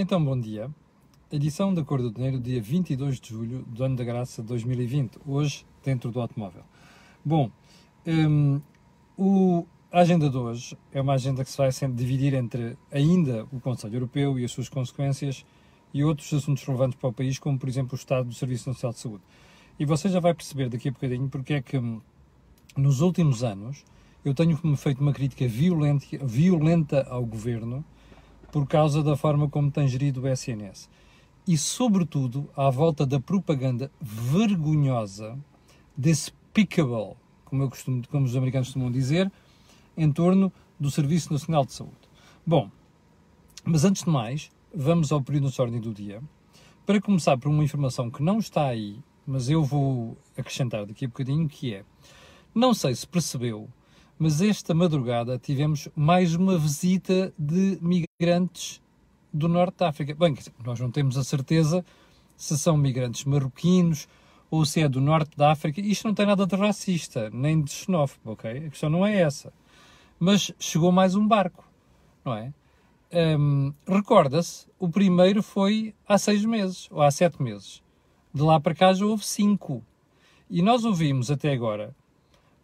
Então, bom dia. Edição da Cor do Dinheiro, dia 22 de julho do ano da graça 2020. Hoje, dentro do automóvel. Bom, um, o, a agenda de hoje é uma agenda que se vai sempre dividir entre ainda o Conselho Europeu e as suas consequências e outros assuntos relevantes para o país, como por exemplo o estado do Serviço Nacional de Saúde. E você já vai perceber daqui a bocadinho porque é que hum, nos últimos anos eu tenho feito uma crítica violenta, violenta ao governo por causa da forma como tem gerido o SNS. E, sobretudo, à volta da propaganda vergonhosa, despicable, como, eu costumo, como os americanos costumam dizer, em torno do Serviço Nacional de Saúde. Bom, mas antes de mais, vamos ao período de ordem do dia. Para começar por uma informação que não está aí, mas eu vou acrescentar daqui a bocadinho, que é, não sei se percebeu, mas esta madrugada tivemos mais uma visita de migrantes do Norte da África. Bem, nós não temos a certeza se são migrantes marroquinos ou se é do Norte da África. Isto não tem nada de racista, nem de xenófobo, ok? A questão não é essa. Mas chegou mais um barco, não é? Um, Recorda-se, o primeiro foi há seis meses, ou há sete meses. De lá para cá já houve cinco. E nós ouvimos até agora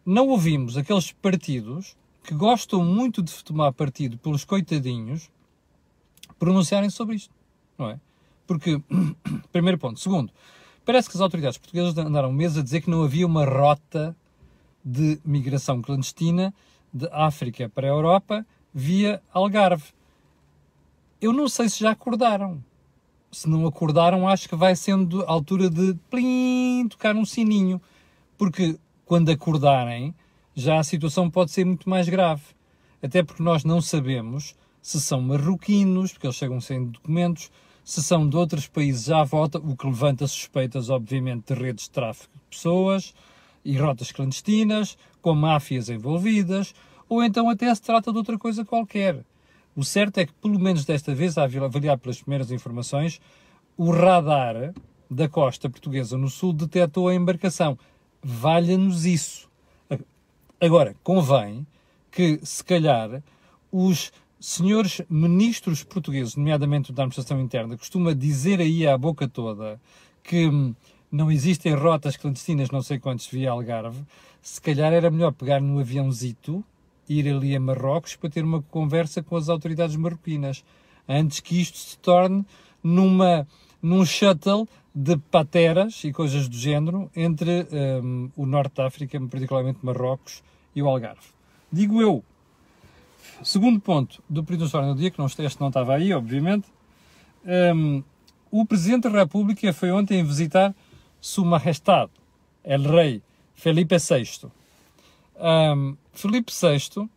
não ouvimos aqueles partidos que gostam muito de tomar partido pelos coitadinhos pronunciarem sobre isto, não é? Porque, primeiro ponto. Segundo, parece que as autoridades portuguesas andaram meses a dizer que não havia uma rota de migração clandestina de África para a Europa via Algarve. Eu não sei se já acordaram. Se não acordaram, acho que vai sendo a altura de plim, tocar um sininho. Porque quando acordarem, já a situação pode ser muito mais grave. Até porque nós não sabemos se são marroquinos, porque eles chegam sem documentos, se são de outros países à volta, o que levanta suspeitas, obviamente, de redes de tráfico de pessoas e rotas clandestinas, com máfias envolvidas, ou então até se trata de outra coisa qualquer. O certo é que, pelo menos desta vez, a avaliar pelas primeiras informações, o radar da costa portuguesa no sul detectou a embarcação valha-nos isso. Agora, convém que, se calhar, os senhores ministros portugueses, nomeadamente da Administração Interna, costuma dizer aí à boca toda que não existem rotas clandestinas, não sei quantos, via Algarve, se calhar era melhor pegar no aviãozito, ir ali a Marrocos para ter uma conversa com as autoridades marroquinas, antes que isto se torne numa, num shuttle de pateras e coisas do género entre um, o norte da África, particularmente Marrocos e o Algarve. Digo eu. Segundo ponto do período de história do dia, que não, este não estava aí, obviamente, um, o Presidente da República foi ontem visitar Sua Majestade, El Rei Felipe VI. Um, Felipe VI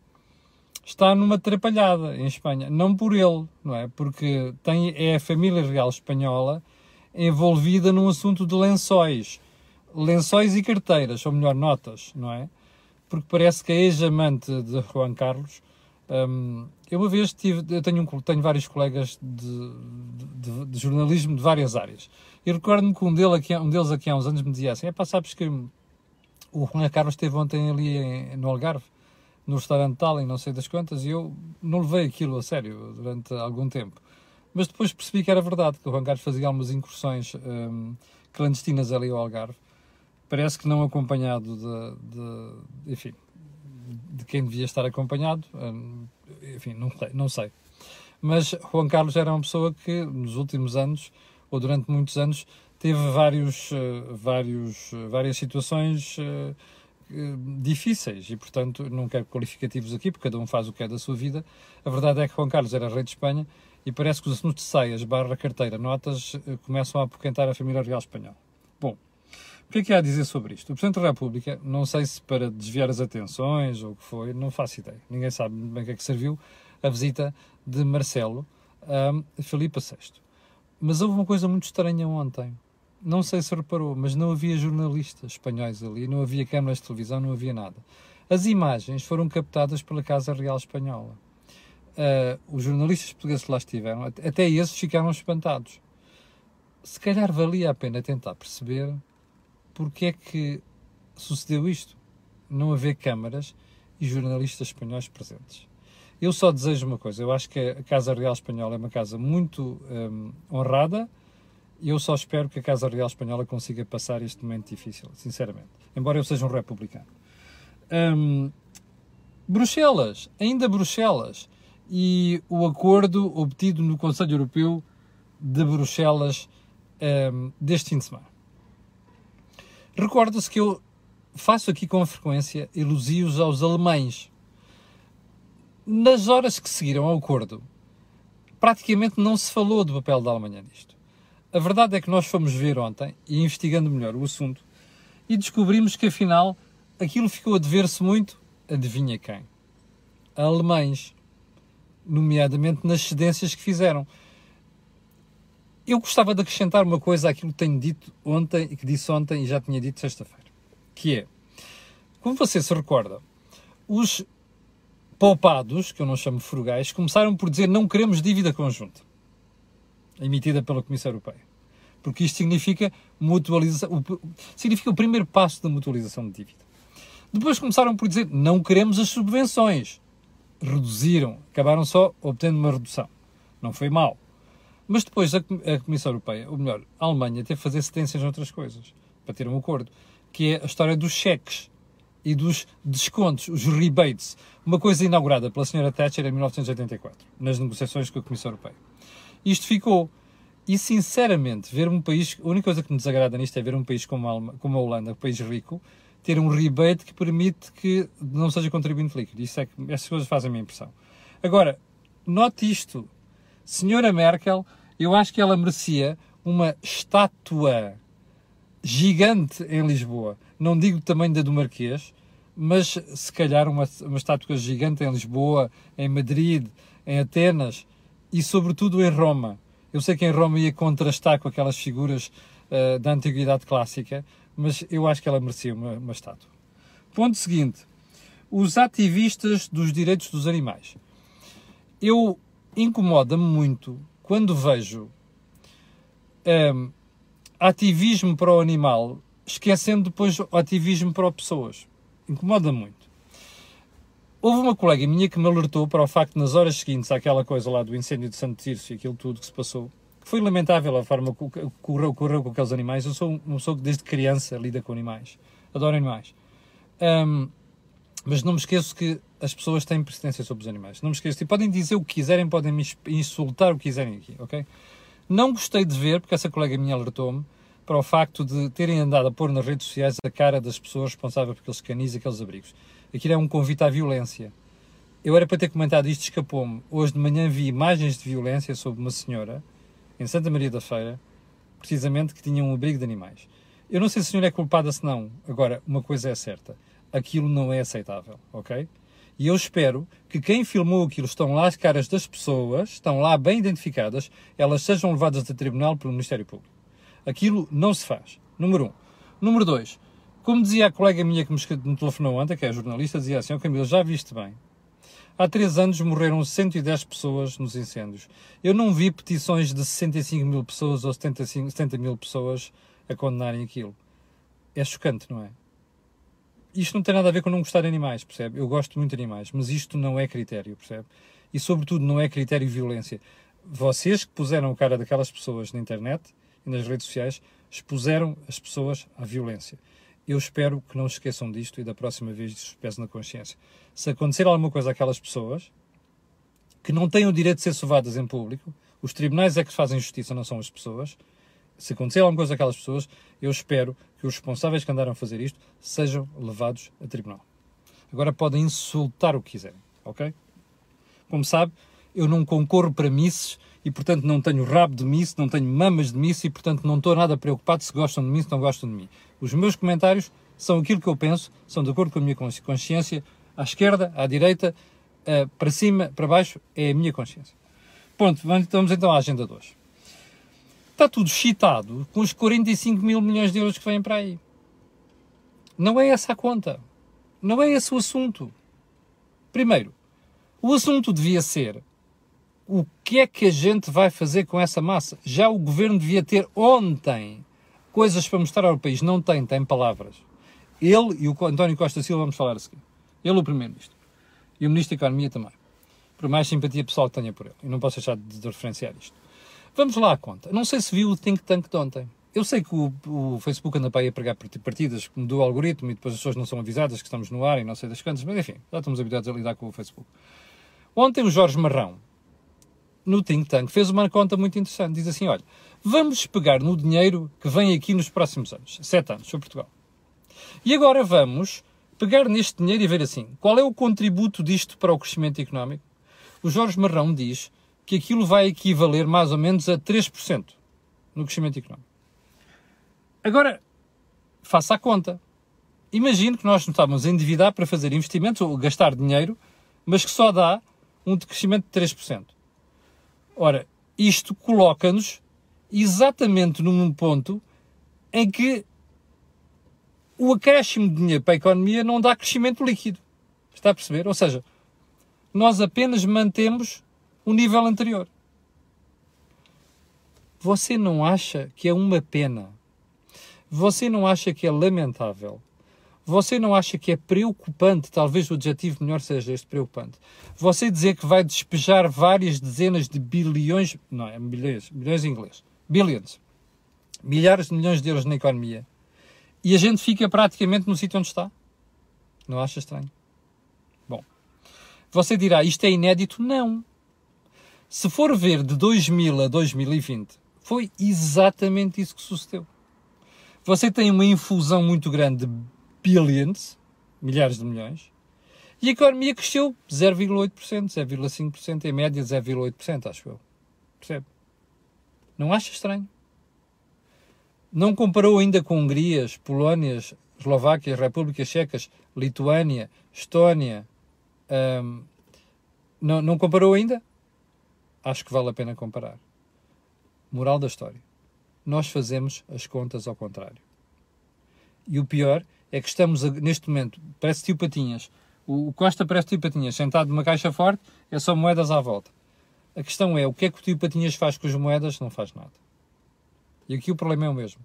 está numa atrapalhada em Espanha. Não por ele, não é? Porque tem, é a família real espanhola envolvida num assunto de lençóis. Lençóis e carteiras, ou melhor, notas, não é? Porque parece que a ex-amante de Juan Carlos. Um, eu uma vez tive, eu tenho, um, tenho vários colegas de, de, de, jornalismo de várias áreas. E recordo-me que um, dele aqui, um deles aqui há uns anos me dizia assim: é pá, sabes que o Juan Carlos esteve ontem ali em, no Algarve, no restaurante tal, em não sei das quantas, e eu não levei aquilo a sério durante algum tempo. Mas depois percebi que era verdade, que o Juan Carlos fazia algumas incursões um, clandestinas ali ao Algarve. Parece que não acompanhado de, de, enfim, de quem devia estar acompanhado, um, enfim, não, não sei. Mas Juan Carlos era uma pessoa que nos últimos anos, ou durante muitos anos, teve vários, uh, vários, uh, várias situações uh, difíceis e, portanto, não quero qualificativos aqui, porque cada um faz o que é da sua vida. A verdade é que Juan Carlos era rei de Espanha e parece que os assuntos de saias barra carteira notas eh, começam a apoquentar a família real espanhola. Bom, o que é que há a dizer sobre isto? O Presidente da República, não sei se para desviar as atenções ou o que foi, não faço ideia. Ninguém sabe bem que é que serviu a visita de Marcelo a Filipe VI. Mas houve uma coisa muito estranha ontem. Não sei se reparou, mas não havia jornalistas espanhóis ali, não havia câmaras de televisão, não havia nada. As imagens foram captadas pela Casa Real Espanhola uh, os jornalistas portugueses que lá estiveram, até esses ficaram espantados. Se calhar valia a pena tentar perceber porque é que sucedeu isto. Não haver câmaras e jornalistas espanhóis presentes. Eu só desejo uma coisa. Eu acho que a Casa Real Espanhola é uma casa muito um, honrada e eu só espero que a Casa Real Espanhola consiga passar este momento difícil, sinceramente. Embora eu seja um republicano. Um, Bruxelas, ainda Bruxelas, e o acordo obtido no Conselho Europeu de Bruxelas um, deste fim de semana. Recorda-se que eu faço aqui com frequência elogios aos alemães. Nas horas que seguiram ao acordo, praticamente não se falou do papel da Alemanha nisto. A verdade é que nós fomos ver ontem, e investigando melhor o assunto, e descobrimos que afinal aquilo ficou a dever-se muito, adivinha quem? A alemães, nomeadamente nas cedências que fizeram. Eu gostava de acrescentar uma coisa àquilo que tenho dito ontem e que disse ontem e já tinha dito sexta-feira, que é, como você se recorda, os poupados, que eu não chamo frugais, começaram por dizer não queremos dívida conjunta, emitida pela Comissão Europeia. Porque isto significa mutualização, significa o primeiro passo da mutualização de dívida. Depois começaram por dizer não queremos as subvenções. Reduziram, acabaram só obtendo uma redução. Não foi mal. Mas depois a, a Comissão Europeia, ou melhor, a Alemanha, teve que fazer cedências noutras coisas, para ter um acordo, que é a história dos cheques e dos descontos, os rebates, uma coisa inaugurada pela senhora Thatcher em 1984, nas negociações com a Comissão Europeia. Isto ficou. E, sinceramente, ver um país... A única coisa que me desagrada nisto é ver um país como a, como a Holanda, um país rico, ter um rebate que permite que não seja contribuinte líquido. Isso é que, essas coisas fazem a minha impressão. Agora, note isto. Senhora Merkel eu acho que ela merecia uma estátua gigante em Lisboa. Não digo tamanho da do Marquês, mas se calhar uma, uma estátua gigante em Lisboa, em Madrid, em Atenas e sobretudo em Roma. Eu sei que em Roma ia contrastar com aquelas figuras uh, da antiguidade clássica, mas eu acho que ela merecia uma, uma estátua. Ponto seguinte: os ativistas dos direitos dos animais. Eu incomoda-me muito quando vejo um, ativismo para o animal, esquecendo depois o ativismo para as pessoas. Incomoda muito. Houve uma colega minha que me alertou para o facto, nas horas seguintes àquela coisa lá do incêndio de Santo Tirso e aquilo tudo que se passou, que foi lamentável a forma que ocorreu, ocorreu com aqueles animais. Eu sou uma pessoa que desde criança lida com animais, adoro animais. Um, mas não me esqueço que as pessoas têm precedência sobre os animais. Não me esqueço. E podem dizer o que quiserem, podem me insultar o que quiserem aqui, ok? Não gostei de ver, porque essa colega minha alertou-me, para o facto de terem andado a pôr nas redes sociais a cara das pessoas responsáveis por aqueles canis e aqueles abrigos. Aquilo é um convite à violência. Eu era para ter comentado isto, escapou-me. Hoje de manhã vi imagens de violência sobre uma senhora, em Santa Maria da Feira, precisamente que tinha um abrigo de animais. Eu não sei se a senhora é culpada se não. Agora, uma coisa é certa aquilo não é aceitável, ok? E eu espero que quem filmou aquilo estão lá as caras das pessoas, estão lá bem identificadas, elas sejam levadas a tribunal pelo Ministério Público. Aquilo não se faz. Número um. Número dois. Como dizia a colega minha que me telefonou ontem, que é jornalista, dizia assim, oh Camilo, já viste bem. Há três anos morreram 110 pessoas nos incêndios. Eu não vi petições de 65 mil pessoas ou 75, 70 mil pessoas a condenarem aquilo. É chocante, não é? isto não tem nada a ver com não gostar de animais, percebe? Eu gosto muito de animais, mas isto não é critério, percebe? E sobretudo não é critério violência. Vocês que puseram a cara daquelas pessoas na internet e nas redes sociais expuseram as pessoas à violência. Eu espero que não esqueçam disto e da próxima vez isso na consciência. Se acontecer alguma coisa àquelas pessoas que não têm o direito de ser sovadas em público, os tribunais é que fazem justiça, não são as pessoas se acontecer alguma coisa àquelas pessoas, eu espero que os responsáveis que andaram a fazer isto sejam levados a tribunal. Agora podem insultar o que quiserem, ok? Como sabe, eu não concorro para misses e, portanto, não tenho rabo de miss, não tenho mamas de miss e, portanto, não estou nada preocupado se gostam de mim, se não gostam de mim. Os meus comentários são aquilo que eu penso, são de acordo com a minha consciência, à esquerda, à direita, eh, para cima, para baixo, é a minha consciência. Ponto, vamos então à agenda de hoje está tudo excitado com os 45 mil milhões de euros que vêm para aí. Não é essa a conta. Não é esse o assunto. Primeiro, o assunto devia ser o que é que a gente vai fazer com essa massa? Já o governo devia ter ontem coisas para mostrar ao país. Não tem, tem palavras. Ele e o António Costa Silva vamos falar a seguir. Ele o primeiro-ministro. E o ministro da Economia também. por mais simpatia pessoal que tenha por ele. E não posso deixar de referenciar isto. Vamos lá à conta. Não sei se viu o think tank de ontem. Eu sei que o, o Facebook anda para aí a pregar partidas, que mudou o algoritmo e depois as pessoas não são avisadas que estamos no ar e não sei das quantas, mas enfim, já estamos habituados a lidar com o Facebook. Ontem o Jorge Marrão, no think tank, fez uma conta muito interessante. Diz assim, olha, vamos pegar no dinheiro que vem aqui nos próximos anos, sete anos, para Portugal. E agora vamos pegar neste dinheiro e ver assim, qual é o contributo disto para o crescimento económico? O Jorge Marrão diz que aquilo vai equivaler mais ou menos a 3% no crescimento económico. Agora, faça a conta. Imagine que nós nos estávamos a endividar para fazer investimentos ou gastar dinheiro, mas que só dá um crescimento de 3%. Ora, isto coloca-nos exatamente num ponto em que o acréscimo de dinheiro para a economia não dá crescimento líquido. Está a perceber? Ou seja, nós apenas mantemos o nível anterior. Você não acha que é uma pena? Você não acha que é lamentável? Você não acha que é preocupante? Talvez o adjetivo melhor seja este preocupante. Você dizer que vai despejar várias dezenas de bilhões, não é bilhões, bilhões em inglês, billions, milhares de milhões de euros na economia e a gente fica praticamente no sítio onde está? Não acha estranho? Bom, você dirá, isto é inédito? Não. Se for ver de 2000 a 2020, foi exatamente isso que sucedeu. Você tem uma infusão muito grande de billions, milhares de milhões, e a economia cresceu 0,8%, 0,5%, em média 0,8%, acho eu. Percebe? Não acha estranho? Não comparou ainda com Hungrias, Polónias, Eslováquias, Repúblicas Checas, Lituânia, Estónia. Hum, não, não comparou ainda? acho que vale a pena comparar. Moral da história. Nós fazemos as contas ao contrário. E o pior é que estamos, a, neste momento, parece tio Patinhas. O, o Costa parece tio Patinhas, sentado numa caixa forte, é só moedas à volta. A questão é, o que é que o tio Patinhas faz com as moedas? Não faz nada. E aqui o problema é o mesmo.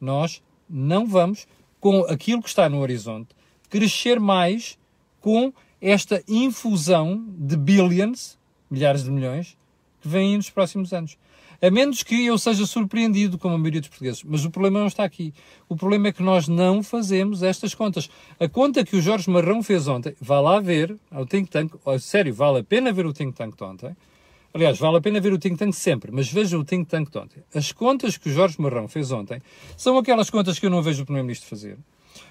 Nós não vamos, com aquilo que está no horizonte, crescer mais com esta infusão de billions, milhares de milhões, que vêm nos próximos anos. A menos que eu seja surpreendido, como a maioria dos portugueses. Mas o problema não está aqui. O problema é que nós não fazemos estas contas. A conta que o Jorge Marrão fez ontem, vá lá ver, ao Think Tank, sério, vale a pena ver o Think Tank de ontem. Aliás, vale a pena ver o Think Tank sempre, mas veja o Think Tank de ontem. As contas que o Jorge Marrão fez ontem são aquelas contas que eu não vejo o Primeiro-Ministro fazer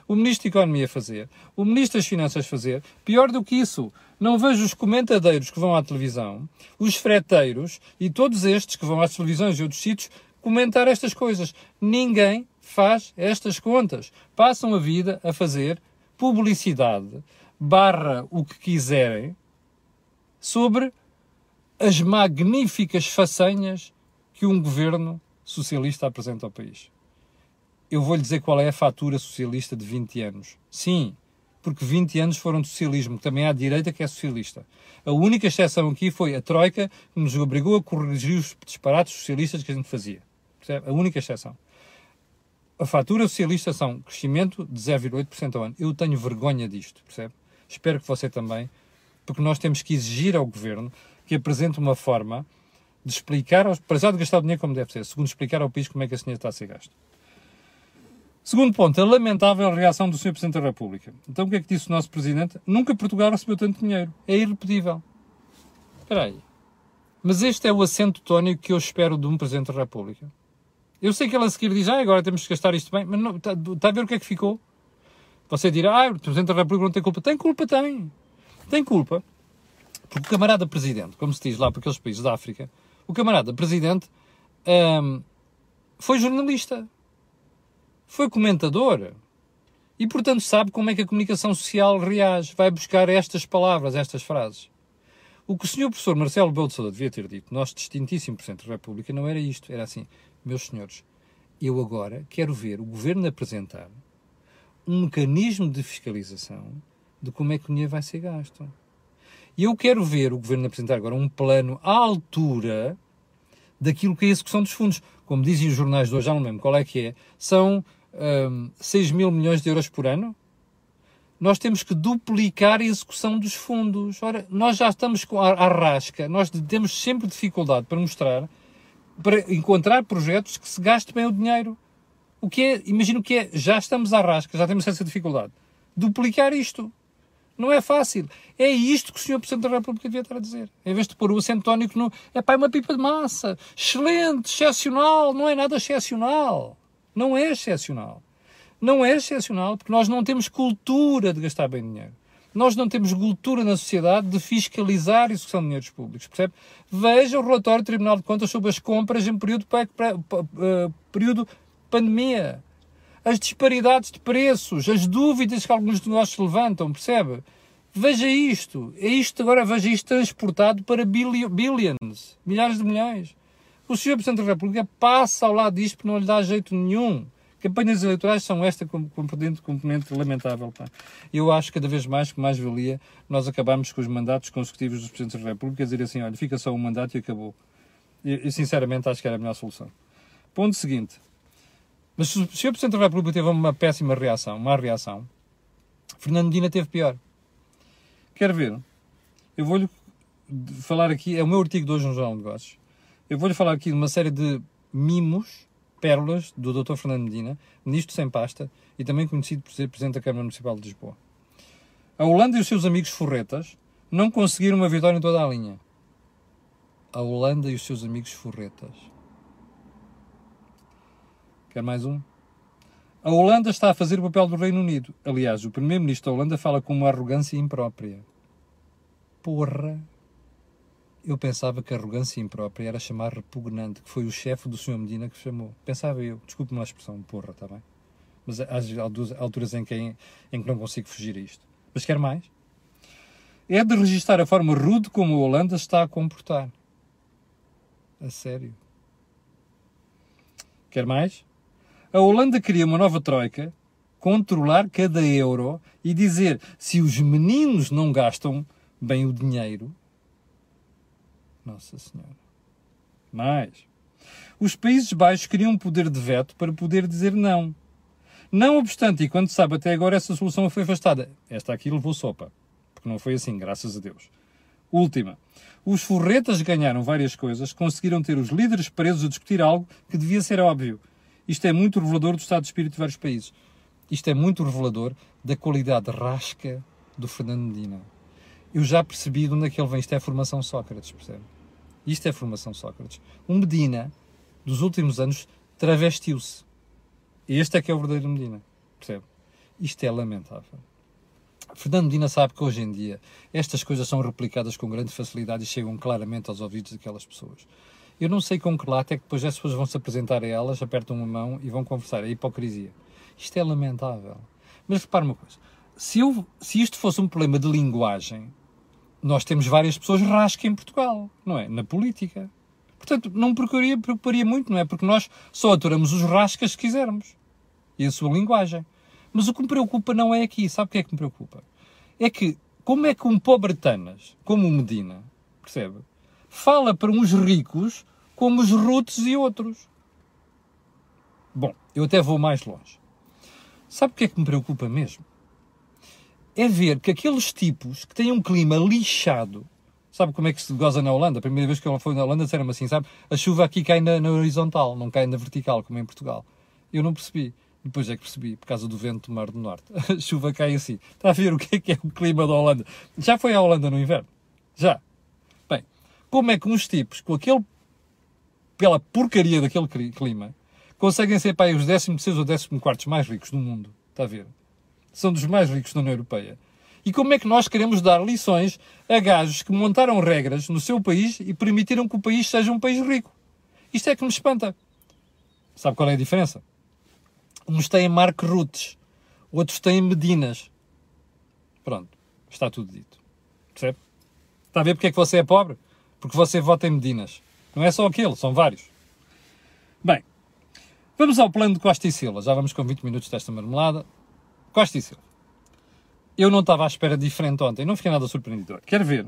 o Ministro da Economia fazer, o Ministro das Finanças fazer. Pior do que isso, não vejo os comentadeiros que vão à televisão, os freteiros e todos estes que vão às televisões e outros sítios comentar estas coisas. Ninguém faz estas contas. Passam a vida a fazer publicidade, barra o que quiserem, sobre as magníficas façanhas que um governo socialista apresenta ao país eu vou-lhe dizer qual é a fatura socialista de 20 anos. Sim, porque 20 anos foram de socialismo, também há a direita que é socialista. A única exceção aqui foi a Troika, que nos obrigou a corrigir os disparates socialistas que a gente fazia. A única exceção. A fatura socialista são crescimento de 0,8% ao ano. Eu tenho vergonha disto, percebe? Espero que você também, porque nós temos que exigir ao governo que apresente uma forma de explicar, para já de gastar o dinheiro como deve ser, segundo explicar ao país como é que esse dinheiro está a ser gasto. Segundo ponto, a lamentável reação do Sr. Presidente da República. Então o que é que disse o nosso Presidente? Nunca Portugal recebeu tanto dinheiro. É irrepetível. Espera aí. Mas este é o acento tónico que eu espero de um Presidente da República. Eu sei que ele a seguir diz, ah, agora temos que gastar isto bem, mas está, está a ver o que é que ficou? Você dirá, ah, o Presidente da República não tem culpa. Tem culpa, tem. Tem culpa. Porque o camarada Presidente, como se diz lá para aqueles países da África, o camarada Presidente hum, foi jornalista foi comentador. E, portanto, sabe como é que a comunicação social reage, vai buscar estas palavras, estas frases. O que o senhor professor Marcelo Belo devia ter dito, nosso distintíssimo Presidente da República, não era isto. Era assim, meus senhores, eu agora quero ver o Governo apresentar um mecanismo de fiscalização de como é que o dinheiro vai ser gasto. E eu quero ver o Governo apresentar agora um plano à altura daquilo que é a execução dos fundos. Como dizem os jornais de hoje, já não lembro qual é que é, são um, 6 mil milhões de euros por ano? nós temos que duplicar a execução dos fundos. Ora, nós já estamos com a, rasca, nós temos sempre dificuldade para mostrar, para encontrar projetos que se gaste bem o dinheiro. O que é, imagino que é, já estamos à rasca, já temos essa dificuldade. Duplicar isto. Não é fácil. É isto que o Sr. Presidente da República devia estar a dizer. Em vez de pôr o acento tónico no. É pá, é uma pipa de massa. Excelente, excepcional. Não é nada excepcional. Não é excepcional. Não é excepcional porque nós não temos cultura de gastar bem dinheiro. Nós não temos cultura na sociedade de fiscalizar a execução de dinheiros públicos, percebe? Veja o relatório do Tribunal de Contas sobre as compras em período, uh, período pandemia as disparidades de preços, as dúvidas que alguns de nós levantam, percebe? Veja isto. É isto agora, veja isto transportado para billions, milhares de milhões. O Sr. Presidente da República passa ao lado disto porque não lhe dá jeito nenhum. Campanhas eleitorais são esta componente, componente lamentável. Pá. Eu acho cada vez mais que mais valia nós acabamos com os mandatos consecutivos dos Presidentes da República, dizer assim, olha, fica só um mandato e acabou. E, sinceramente acho que era a melhor solução. Ponto seguinte. Mas se o Sr. Presidente da República teve uma péssima reação, uma reação, Fernando Medina teve pior. Quer ver? Eu vou-lhe falar aqui, é o meu artigo de hoje no Jornal de Negócios. Eu vou-lhe falar aqui de uma série de mimos, pérolas, do Dr. Fernando Medina, ministro sem pasta e também conhecido por ser Presidente da Câmara Municipal de Lisboa. A Holanda e os seus amigos forretas não conseguiram uma vitória em toda a linha. A Holanda e os seus amigos forretas. Quer mais um? A Holanda está a fazer o papel do Reino Unido. Aliás, o primeiro-ministro da Holanda fala com uma arrogância imprópria. Porra! Eu pensava que arrogância imprópria era chamar repugnante, que foi o chefe do Sr. Medina que chamou. Pensava eu. Desculpe-me a expressão, porra, está bem? Mas há alturas em que, em que não consigo fugir a isto. Mas quer mais? É de registrar a forma rude como a Holanda está a comportar. A sério. Quer mais? A Holanda queria uma nova troika, controlar cada euro e dizer se os meninos não gastam bem o dinheiro. Nossa Senhora. Mais. Os Países Baixos queriam um poder de veto para poder dizer não. Não obstante, e quando sabe até agora essa solução foi afastada. Esta aqui levou sopa. Porque não foi assim, graças a Deus. Última. Os forretas ganharam várias coisas, conseguiram ter os líderes presos a discutir algo que devia ser óbvio isto é muito revelador do estado de espírito de vários países. Isto é muito revelador da qualidade rasca do Fernando Medina. Eu já percebi de onde é que ele vem. Isto é a formação Sócrates, percebe? Isto é a formação Sócrates. Um Medina, dos últimos anos, travestiu-se. Este é que é o verdadeiro Medina, percebe? Isto é lamentável. Fernando Medina sabe que hoje em dia estas coisas são replicadas com grande facilidade e chegam claramente aos ouvidos daquelas pessoas. Eu não sei com que lata é que depois as pessoas vão se apresentar a elas, apertam uma mão e vão conversar. É hipocrisia. Isto é lamentável. Mas repare uma coisa. Se, eu, se isto fosse um problema de linguagem, nós temos várias pessoas rasca em Portugal, não é? Na política. Portanto, não me preocuparia, muito, não é? Porque nós só aturamos os rascas se quisermos. E a sua linguagem. Mas o que me preocupa não é aqui. Sabe o que é que me preocupa? É que, como é que um pobre Tanas, como o Medina, percebe? Fala para uns ricos como os Roots e outros. Bom, eu até vou mais longe. Sabe o que é que me preocupa mesmo? É ver que aqueles tipos que têm um clima lixado, sabe como é que se goza na Holanda? A primeira vez que eu fui na Holanda disseram-me assim, sabe? A chuva aqui cai na, na, horizontal, não cai na vertical, como em Portugal. Eu não percebi. Depois é que percebi, por causa do vento do Mar do Norte. A chuva cai assim. Está a ver o que é que é o clima da Holanda? Já foi à Holanda no inverno? Já. Bem, como é que uns tipos com aquele pela porcaria daquele clima, conseguem ser aí os 16 ou 14 mais ricos do mundo. Está a ver? São dos mais ricos da União Europeia. E como é que nós queremos dar lições a gajos que montaram regras no seu país e permitiram que o país seja um país rico? Isto é que me espanta. Sabe qual é a diferença? Uns têm Mark Rutes, outros têm Medinas. Pronto, está tudo dito. Percebe? Está a ver porque é que você é pobre? Porque você vota em Medinas. Não é só aquele, são vários. Bem, vamos ao plano de Costa e Silva. Já vamos com 20 minutos desta marmelada. Costa e Silva. Eu não estava à espera diferente ontem, não fiquei nada surpreendido. Quer ver?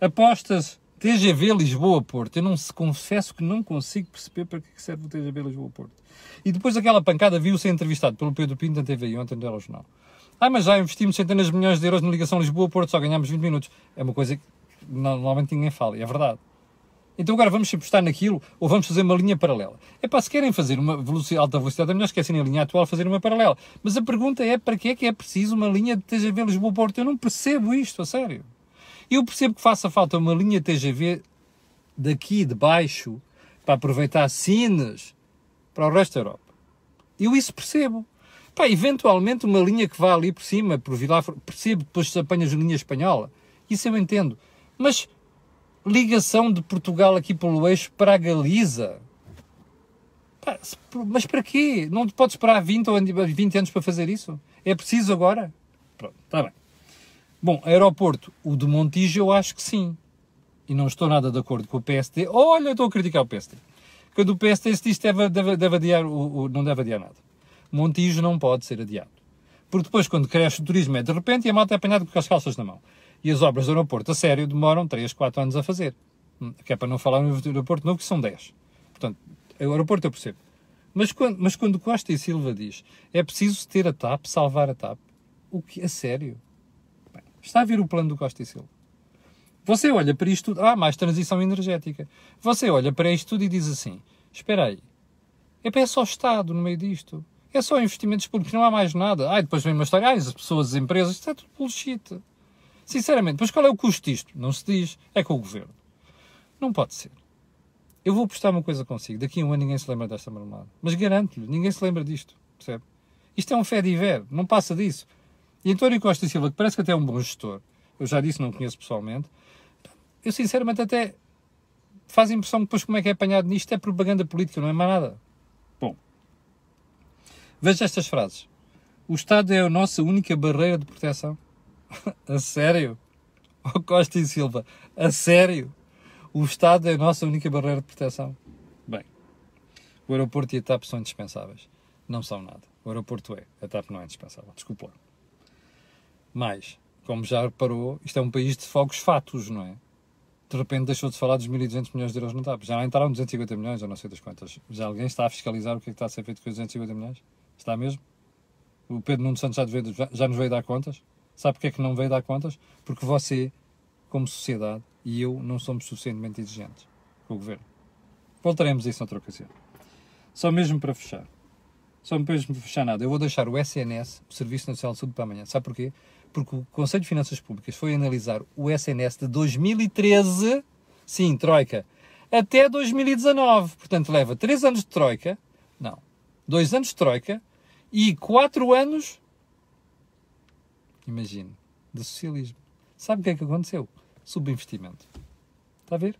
Apostas TGV Lisboa-Porto. Eu não se confesso que não consigo perceber para que serve o TGV Lisboa-Porto. E depois daquela pancada viu-se entrevistado pelo Pedro Pinto na TV ontem no Jornal. Ah, mas já investimos centenas de milhões de euros na ligação Lisboa-Porto, só ganhámos 20 minutos. É uma coisa que normalmente ninguém fala, e é verdade. Então agora vamos apostar naquilo ou vamos fazer uma linha paralela. É para se querem fazer uma velocidade, alta velocidade, é melhor esquecerem a linha atual fazer uma paralela. Mas a pergunta é para que é que é preciso uma linha de TGV Lisboa-Porto? Eu não percebo isto, a sério. Eu percebo que faça falta uma linha TGV daqui de baixo para aproveitar Sines para o resto da Europa. Eu isso percebo. Pá, eventualmente uma linha que vá ali por cima, por Vilar, percebo, depois se apanhas a linha espanhola. Isso eu entendo. Mas ligação de Portugal aqui pelo eixo para a Galiza. Mas para quê? Não te podes esperar 20 ou 20 anos para fazer isso? É preciso agora? Pronto, está bem. Bom, aeroporto, o de Montijo eu acho que sim. E não estou nada de acordo com o PSD. Olha, estou a criticar o PSD. Quando o PSD se diz que deve, deve, deve adiar, o, o, não deve adiar nada. Montijo não pode ser adiado. Porque depois, quando cresce o turismo, é de repente e a malta é apanhada com as calças na mão. E as obras do aeroporto, a sério, demoram 3, 4 anos a fazer. Hum, que é para não falar no aeroporto novo, que são 10. Portanto, o aeroporto eu percebo. Mas quando, mas quando Costa e Silva diz é preciso ter a TAP, salvar a TAP, o que? A sério? Bem, está a ver o plano do Costa e Silva. Você olha para isto tudo, ah, mais transição energética. Você olha para isto tudo e diz assim, espera aí, é só Estado no meio disto. É só investimentos públicos, não há mais nada. Ah, depois vem uma história, as pessoas, as empresas, isto é tudo bullshit. Sinceramente, mas qual é o custo disto? Não se diz. É com o governo. Não pode ser. Eu vou postar uma coisa consigo. Daqui a um ano ninguém se lembra desta marmelada. Mas garanto-lhe, ninguém se lembra disto. Percebe? Isto é um fé de ver. Não passa disso. E António Costa Silva, que parece que até é um bom gestor, eu já disse, não o conheço pessoalmente, eu sinceramente até faz a impressão que depois como é que é apanhado nisto é propaganda política, não é mais nada. Bom, veja estas frases. O Estado é a nossa única barreira de proteção a sério? Oh, Costa e Silva, a sério? O Estado é a nossa única barreira de proteção? Bem, o aeroporto e a TAP são indispensáveis. Não são nada. O aeroporto é, a TAP não é indispensável. Desculpa. Mas, como já reparou, isto é um país de fogos fatos, não é? De repente deixou de falar dos 1.200 milhões de euros no TAP. Já não entraram 250 milhões, ou não sei das quantas. Já alguém está a fiscalizar o que é que está a ser feito com os 250 milhões? Está mesmo? O Pedro Nuno Santos já, já, já nos veio dar contas? Sabe porque é que não veio dar contas? Porque você, como sociedade, e eu não somos suficientemente exigentes com o governo. Voltaremos a isso noutra ocasião. Só mesmo para fechar. Só mesmo para fechar nada. Eu vou deixar o SNS, o Serviço Nacional de Saúde, para amanhã. Sabe porquê? Porque o Conselho de Finanças Públicas foi analisar o SNS de 2013, sim, Troika, até 2019. Portanto, leva 3 anos de Troika, não, 2 anos de Troika e 4 anos imagine, de socialismo. Sabe o que é que aconteceu? Subinvestimento. Está a ver?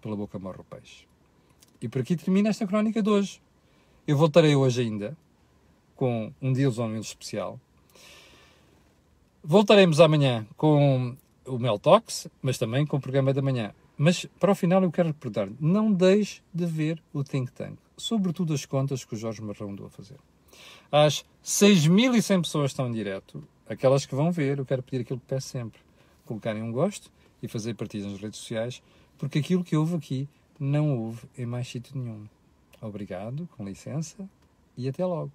Pela boca morre o peixe. E por aqui termina esta crónica de hoje. Eu voltarei hoje ainda com um Deals on Wheels especial. Voltaremos amanhã com o Mel Talks, mas também com o programa da manhã. Mas para o final eu quero perguntar: não deixe de ver o Think Tank, sobretudo as contas que o Jorge Marrão andou a fazer. Às 6.100 pessoas estão em direto aquelas que vão ver, eu quero pedir aquilo que peço sempre: colocarem um gosto e fazer partidas nas redes sociais, porque aquilo que houve aqui não houve em mais sítio nenhum. Obrigado, com licença e até logo.